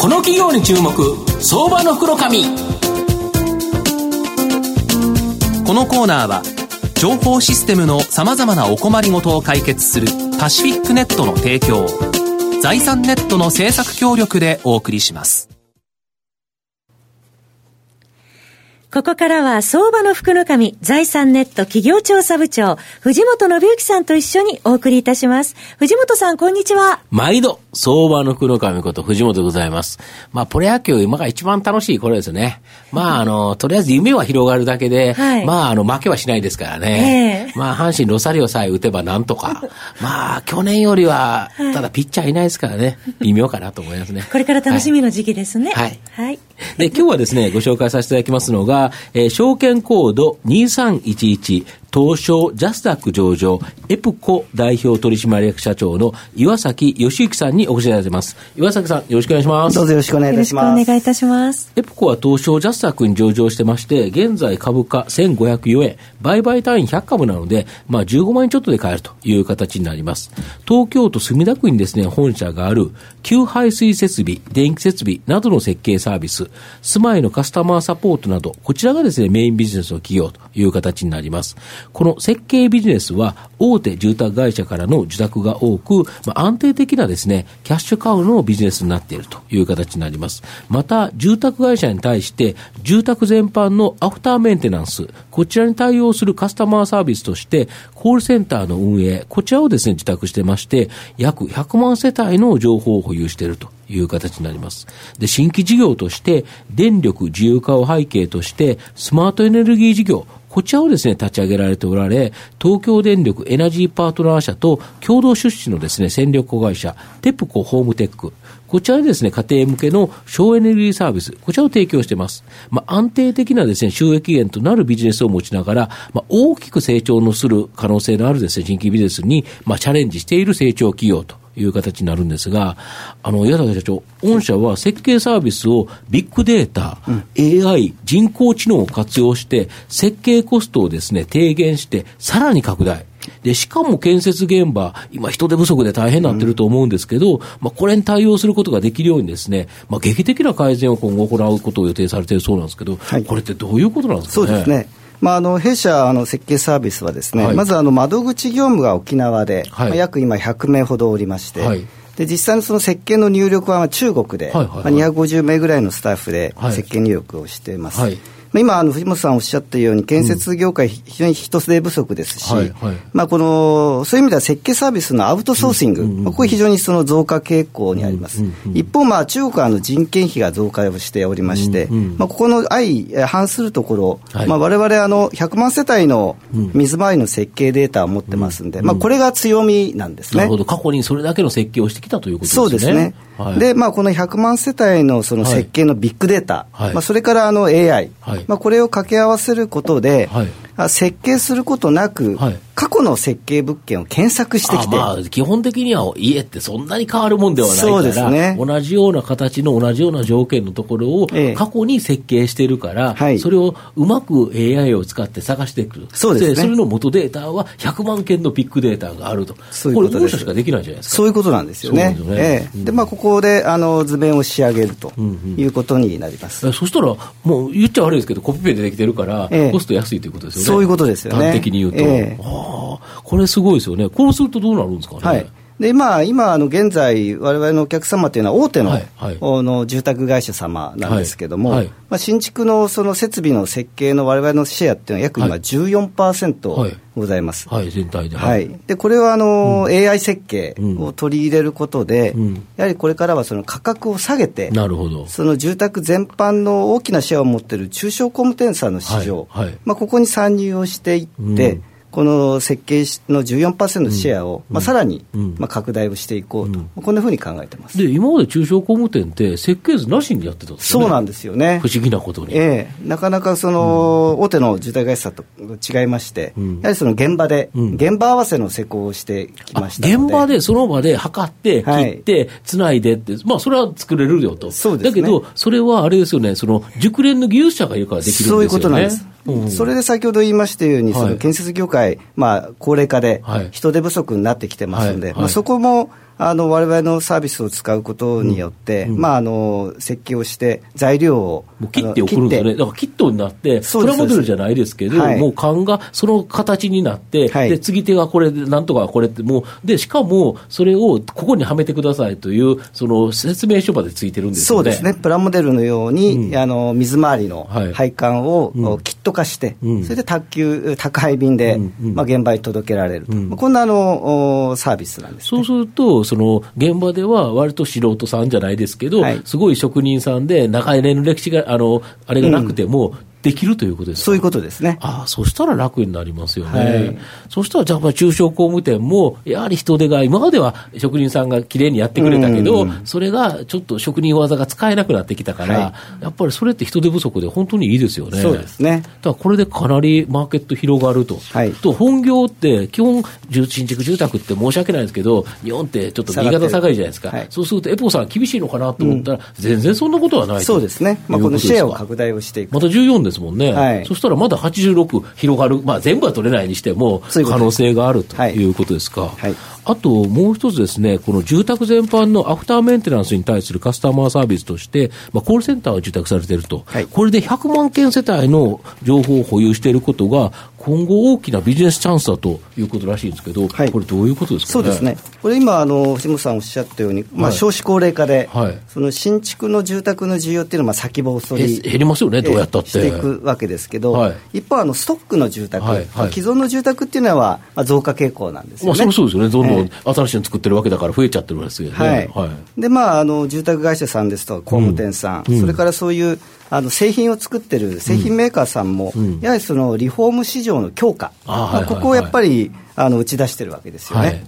この企業に注目相場の袋紙このコーナーは情報システムのさまざまなお困りごとを解決するパシフィックネットの提供財産ネットの政策協力でお送りしますここからは相場の福の神、財産ネット企業調査部長、藤本信之さんと一緒にお送りいたします。藤本さん、こんにちは。毎度、相場の福の神こと藤本でございます。まあ、プロ野球、今が一番楽しい頃ですよね。まあ、あの、とりあえず夢は広がるだけで、はい、まあ、あの、負けはしないですからね。えー、まあ、阪神ロサリオさえ打てばなんとか。まあ、去年よりは、ただピッチャーいないですからね、微妙かなと思いますね。これから楽しみの時期ですね。はい。はい。で、今日はですね、ご紹介させていただきますのが、えー、証券コード2311東証ジャスダック上場、エプコ代表取締役社長の岩崎義之さんにお越しいただいてます。岩崎さん、よろしくお願いします。どうぞよろしくお願いいたします。よろしくお願いいたします。エプコは東証ジャスダックに上場してまして、現在株価1504円、売買単位100株なので、まあ15万円ちょっとで買えるという形になります。東京都墨田区にですね、本社がある、給排水設備、電気設備などの設計サービス、住まいのカスタマーサポートなど、こちらがですね、メインビジネスの企業という形になります。この設計ビジネスは大手住宅会社からの受託が多く、まあ、安定的なですね、キャッシュカウのビジネスになっているという形になります。また、住宅会社に対して、住宅全般のアフターメンテナンス、こちらに対応するカスタマーサービスとして、コールセンターの運営、こちらをですね、受託してまして、約100万世帯の情報を保有しているという形になります。で、新規事業として、電力自由化を背景として、スマートエネルギー事業、こちらをですね、立ち上げられておられ、東京電力エナジーパートナー社と共同出資のですね、戦力子会社、テプコホームテック、こちらでですね、家庭向けの省エネルギーサービス、こちらを提供しています。まあ、安定的なですね、収益源となるビジネスを持ちながら、まあ、大きく成長のする可能性のあるですね、新規ビジネスに、まあ、チャレンジしている成長企業という形になるんですが、あの、矢崎社長、御社は設計サービスをビッグデータ、うん、AI、人工知能を活用して、設計コストをですね、低減して、さらに拡大。で、しかも建設現場、今人手不足で大変になってると思うんですけど、うん、まあ、これに対応することができるようにですね、まあ、劇的な改善を今後行うことを予定されているそうなんですけど、はい、これってどういうことなんですかね？そうですね。まあ、あの弊社あの設計サービスはですね、はい、まずあの窓口業務が沖縄で、はい、まあ、約今100名ほどおりまして、はい、で実際のその設計の入力は中国で、はいはいはい、まあ、250名ぐらいのスタッフで設計入力をしています。今、あの藤本さんおっしゃったように、建設業界、非常に人手不足ですし、はいはい、まあ、このそういう意味では設計サービスのアウトソーシング、うんうんうん、これ、非常にその増加傾向にあります。うんうんうん、一方、まあ、中国はあの人件費が増加をしておりまして、うんうん、まあ、ここの相反するところ、はい。まあ、我々あの100万世帯の水回りの設計データを持ってますんで、うん、まあ、これが強みなんですね。なるほど、過去にそれだけの設計をしてきたということですね。そうですね。はい、で、まあ、この100万世帯のその設計のビッグデータ、はい、まあ、それからあの AI、はい、まあ、これを掛け合わせることで、設計することなく、過去の設計物件を検索してきて、まあ、基本的には家ってそんなに変わるもんではないから、そうですね、同じような形の同じような条件のところを過去に設計してるから、ええ、それをうまく AI を使って探していく、そうですね、それの元データは100万件のビッグデータがあると、そういうことこれ、しかできないじゃないですか。そういうことなんですよね。で、ね。ええ、まあ、ここであの図面を仕上げるということになります。うんうん、そしたら、もう言っちゃ悪いですけど、コピペでできてるから、コスト安いということですよね。そういうことですよね。端的に言うと。えあこれすごいですよね。こうするとどうなるんですかね。はいで今、今あの現在、われわれのお客様というのは、大手のはいはい、の住宅会社様なんですけれども、はいはい、まあ、新築のその設備の設計のわれわれのシェアっていうのは、約今14%ございます。はい、全体で。はい、でこれはあの、うん、AI 設計を取り入れることで、うん、やはりこれからはその価格を下げて、なるほど。その住宅全般の大きなシェアを持っている中小工務店さんの市場、まあ、ここに参入をしていって、うんこの設計の14%のシェアを、うん、まあ、さらに、うん、まあ、拡大をしていこうと、うん、こんなふうに考えてます。で今まで中小工務店って、設計図なしにやってたんですよね、そうなんですよね。不思議なことに、ええ、なかなかその、大手の住宅会社と違いまして、やはりその現場で、現場合わせの施工をしてきました現場で、その場で測って、切って、つないでって、まあ、それは作れるよと、そうです、ね、だけど、それはあれですよね、その熟練の技術者がいるからできるんですよね。そういうことなんです。それで先ほど言いましたように、その建設業界、まあ、高齢化で人手不足になってきてますので、まあ、そこもあの我々のサービスを使うことによって、うん。うん、まあ、あの設計をして材料を切って送るんですよね。だからキットになってプラモデルじゃないですけど、はい、もう缶がその形になって、はい、で次手がこれでなんとかこれってもうでしかもそれをここにはめてくださいというその説明書までついてるんですよね。そうですね。プラモデルのように、うん、あの水回りの配管を、キット化して、うん、それで宅急宅配便で、まあ、現場に届けられると、まあ、こんなあのサービスなんです、ね、そうするとその現場では割と素人さんじゃないですけど、はい、すごい職人さんで長い年の歴史があのあれがなくても、できるということですそういうことですね。ああ、そしたら楽になりますよね。はい、そしたら、じゃあ、中小工務店も、やはり人手が、今までは職人さんがきれいにやってくれたけど、それがちょっと職人技が使えなくなってきたから、はい、やっぱりそれって人手不足で本当にいいですよね。そうですね。だからこれでかなりマーケット広がると。はい、と、本業って、基本、新築住宅って申し訳ないですけど、日本ってちょっと新潟下がりじゃないですか。そうすると、エポさん厳しいのかなと思ったら、うん、全然そんなことはないそうですね。まあ、このシェアを拡大をしていく。また14ですもんね。はいそしたらまだ86広がる、まあ、全部は取れないにしても、可能性があるということですか。はいあともう一つですね、この住宅全般のアフターメンテナンスに対するカスタマーサービスとして、まあ、コールセンターが受託されていると、はい、これで100万件世帯の情報を保有していることが、今後大きなビジネスチャンスだということらしいんですけど、はい、これどういうことですか、ね、そうですね。これ今、あの、藤本さんおっしゃったように、まあ、少子高齢化で、はい、その新築の住宅の需要っていうのはまあ先細り。減りますよね、どうやったって。していくわけですけど、はい、一方、あの、ストックの住宅、既存の住宅っていうのは、まあ、増加傾向なんですよね。まあ、そうですよね。どんどん新しいの作ってるわけだから増えちゃってるわけですよね。はい。はい、で、まあ、あの、住宅会社さんですとか、工務店さん、うん、それからそういう、あの製品を作ってる製品メーカーさんも、うん、やはりそのリフォーム市場の強化、まあ、ここをやっぱりあの打ち出してるわけですよね。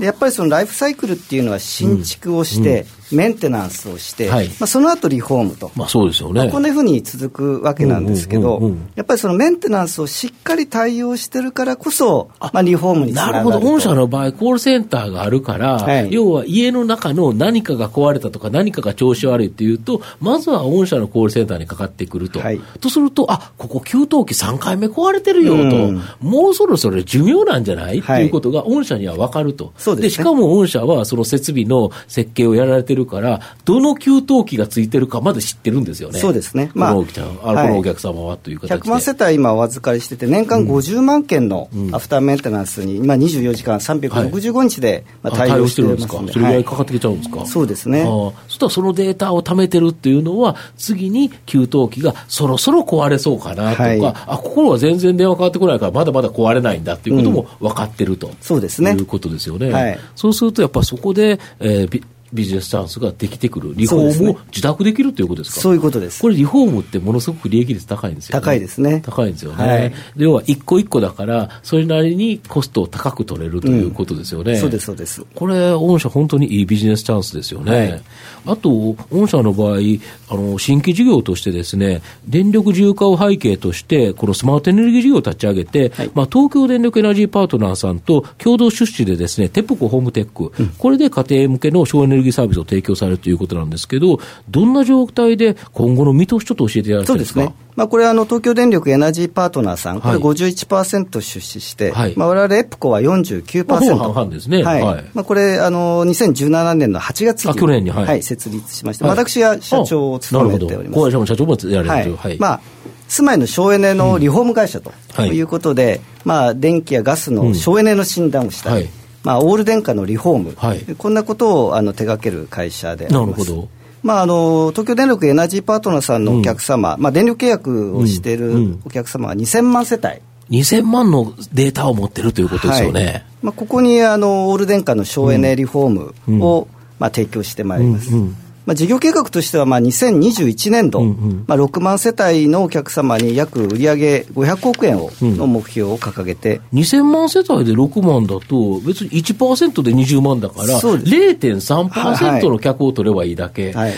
はいでやっぱりそのライフサイクルっていうのは新築をして、メンテナンスをして、はい、まあ、その後リフォームと、まあ、そうですよね、こんなふうに続くわけなんですけど、やっぱりそのメンテナンスをしっかり対応してるからこそ、まあ、リフォームにつながるなるほど、御社の場合、コールセンターがあるから、はい、要は家の中の何かが壊れたとか、何かが調子悪いっていうと、まずは御社のコールセンターにかかってくると、はい、とすると、あここ、給湯器3回目壊れてるよと、うん、もうそろそろ寿命なんじゃない、っていうことが、御社には分かると。で、ね、しかも御社はその設備の設計をやられてるから、どの給湯器がついてるかまで知ってるんですよね。そうですね。まあ、このお客様はという形で。100万世帯今お預かりしてて、年間50万件のアフターメンテナンスに、今24時間365日で、まあ、対応してるんですか？それぐらいかかってきちゃうんですか？はい、そうですね。そしたらそのデータを貯めてるっていうのは、次に給湯器がそろそろ壊れそうかなとか、はい、あ、ここは全然電話かかってこないから、まだまだ壊れないんだっていうことも分かってると、うん、そうですね。いうことですよね。はい、そうすると、やっぱそこで、えー、ビジネスチャンスができてくる、リフォームを自宅できるということですか？そういうことです。これ、リフォームってものすごく利益率高いんですよ、ね、高いですね。高いんですよね。はい、要は、一個一個だから、それなりにコストを高く取れるということですよね。うん、そうです、そうです。これ、御社、本当にいいビジネスチャンスですよね。はい、あと、御社の場合、あの、新規事業としてですね、電力自由化を背景として、このスマートエネルギー事業を立ち上げて、はい、まあ、東京電力エナジーパートナーさんと共同出資でですね、テプコホームテック、うん、これで家庭向けの省エネルギーサービスを提供されるということなんですけど、どんな状態で今後の見通し、ちょっと教えていただけますか？まあ、これあの、東京電力エナジーパートナーさん、これ51%出資して、はい、まあ、我々エプコは49%。まあ、半ですね。はい。はい、まあ、これ、あの、2017年の8月に、去年に、はい、はい、設立しまして、はい、私が社長を務めております。社長もやられてる。はい。まあ、住まいの省エネのリフォーム会社ということで、うん、まあ、電気やガスの省エネの診断をしたり、うん、まあ、オール電化のリフォーム、はい、こんなことをあの手掛ける会社でなるほど。まあ、あの東京電力エナジーパートナーさんのお客様、うん、まあ、電力契約をしているお客様は2000万世帯。2000万のデータを持ってるということですよね。はい、まあ、ここにあのオール電化の省エネリフォームを、まあ、提供してまいります。うんうんまあ、事業計画としてはまあ2021年度、うんうん、まあ、6万世帯のお客様に約売上500億円を、の目標を掲げて、うん、2000万世帯で6万だと、別に1%で20万だから、0.3%の客を取ればいいだけ、はい、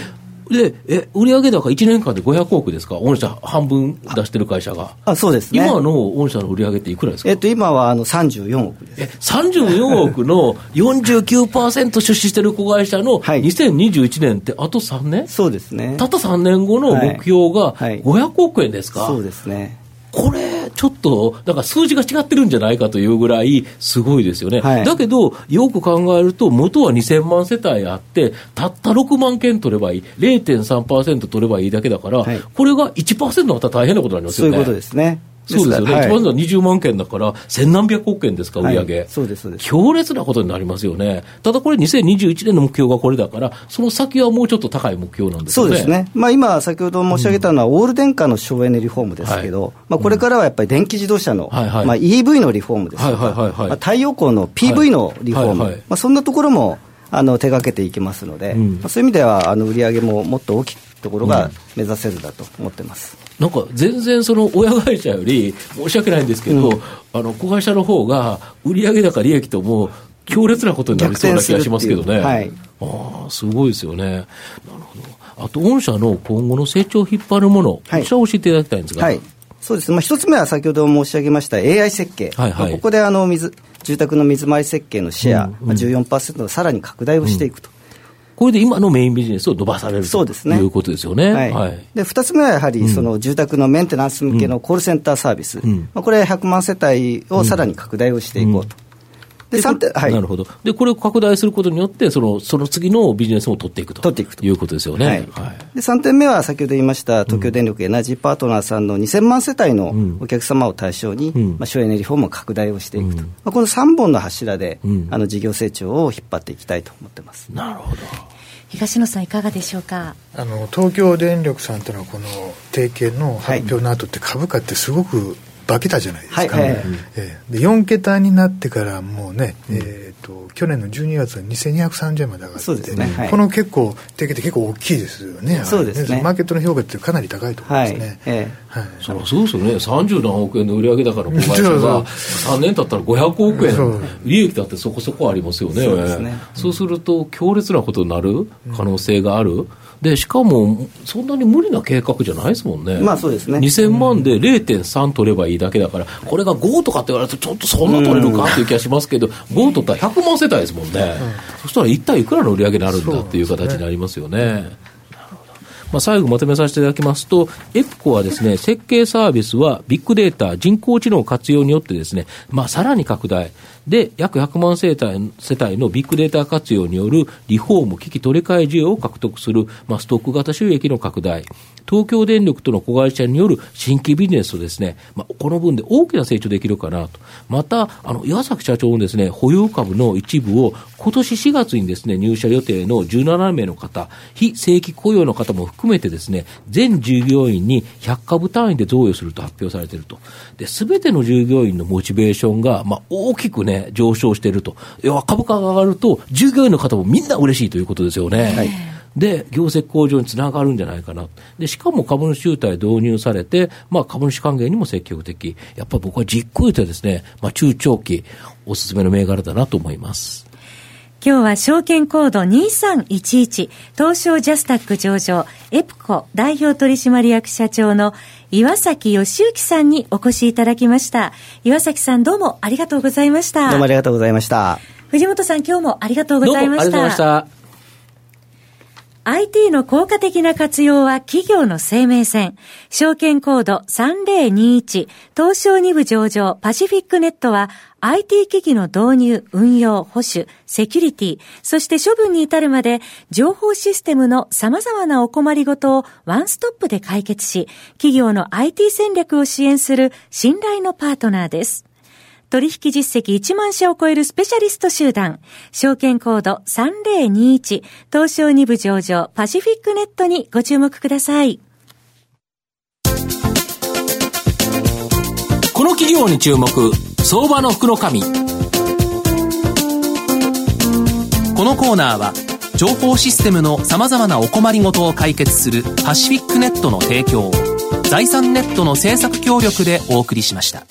で、え、売上高1年間で500億ですか、御社半分出してる会社が。あそうですね。今の御社の売上っていくらですか？えっと、今はあの34億です。え、34億の49%出資してる子会社の2021年ってあと3年？そうですね。たった3年後の目標が500億円ですか、はいはい、そうですね。これ、ちょっと、だから数字が違ってるんじゃないかというぐらい、すごいですよね。はい、だけど、よく考えると、元は2000万世帯あって、たった6万件取ればいい、0.3%取ればいいだけだから、はい、これが1%だったら大変なことになりますよね。そういうことですね。そうですよね、はい、一番は20万件だから、千何百億円ですか、売り上。げ、はい、そうですそうです。強烈なことになりますよね、ただこれ、2021年の目標がこれだから、その先はもうちょっと高い目標なんですよね。そうですね、まあ、今、先ほど申し上げたのは、オール電化の省エネリフォームですけど、はい、まあ、これからはやっぱり電気自動車の、はいはい。まあ、EV のリフォームですとか、はいはいはいまあ、太陽光の PV のリフォーム、はいはい。まあ、そんなところもあの手がけていきますので、うん、まあ、そういう意味では、あの売り上げももっと大きいところが目指せるだと思ってます。なんか全然その親会社より申し訳ないんですけど、うん、あの子会社の方が売上高利益とも強烈なことになりそうな気がしますけどね。はい、ああ、すごいですよね。なるほど。あと、御社の今後の成長を引っ張るもの、はい、こちらを教えていただきたいんですが。はい。そうです。まあ、一つ目は先ほど申し上げました AI 設計。はいはい、ここであの水、住宅の水回り設計のシェア、うんうん、まあ、14%さらに拡大をしていくと。うんこれで今のメインビジネスを伸ばされるそうですね。ということですよね。はい。はい、で、二つ目はやはり、その住宅のメンテナンス向けのコールセンターサービス。うん、まあ、これ100万世帯をさらに拡大をしていこうと。で3点、はい、なるほど。で、これを拡大することによって、そのその次のビジネスも取っていくと。取っていくと。いうことですよね。はい、はい、で3点目は、先ほど言いました、東京電力エナジーパートナーさんの2000万世帯のお客様を対象に、うん、まあ、省エネリフォームを拡大をしていくと、うん、まあ、この3本の柱で、うん、あの事業成長を引っ張っていきたいと思ってます。なるほど。東野さんいかがでしょうか？あの東京電力さんとのこの提携の発表の後って株価ってすごく化けたじゃないですか、はいはい、えー、で4桁になってからもうね、うん、えーと、去年の12月は2230円まで上がってそうですね、はい、この結構提携って結構大きいですよね。そうですね。マーケットの評価ってかなり高いと思いますね、はい。えー、はい、そそうですよね。30何億円の売上高の子会社が3年経ったら500億円。利益だってそこそこありますよね。そうですね。そうすると強烈なことになる可能性がある、うんで、しかも、そんなに無理な計画じゃないですもんね。まあそうですね。2000万で0.3取ればいいだけだから、これが5とかって言われると、ちょっとそんな取れるかっていう気がしますけど、5取ったら100万世帯ですもんね。そしたら一体いくらの売り上げになるんだっていう形になりますよね。まあ、最後まとめさせていただきますと、エプコはですね、設計サービスはビッグデータ、人工知能活用によってですね、まあ、さらに拡大。で、約100万世帯世帯のビッグデータ活用によるリフォーム、機器取り替え需要を獲得する、まあ、ストック型収益の拡大。東京電力との子会社による新規ビジネスとですね、まあ、この分で大きな成長できるかなと。また、あの、岩崎社長のですね、保有株の一部を今年4月にですね、入社予定の17名の方、非正規雇用の方も含めてですね、全従業員に100株単位で贈与すると発表されていると。で、すべての従業員のモチベーションが、まあ、大きくね、上昇していると。要は株価が上がると、従業員の方もみんな嬉しいということですよね。はいで、業績向上につながるんじゃないかな。で、しかも株主優待導入されて、まあ株主還元にも積極的。やっぱり僕はじっくりとですね、まあ中長期、おすすめの銘柄だなと思います。今日は証券コード2311東証ジャスタック上場エプコ代表取締役社長の岩崎義之さんにお越しいただきました。岩崎さんどうもありがとうございました。どうもありがとうございました。藤本さん今日もありがとうございました。どうもありがとうございました。IT の効果的な活用は企業の生命線。証券コード3021東証2部上場パシフィックネットは IT 機器の導入、運用、保守、セキュリティ、そして処分に至るまで情報システムの様々なお困りごとをワンストップで解決し、企業の IT 戦略を支援する信頼のパートナーです。取引実績1万社を超えるスペシャリスト集団、証券コード3021、東証2部上場パシフィックネットにご注目ください。この企業に注目、相場の福の神。このコーナーは、情報システムの様々なお困りごとを解決するパシフィックネットの提供を、財産ネットの政策協力でお送りしました。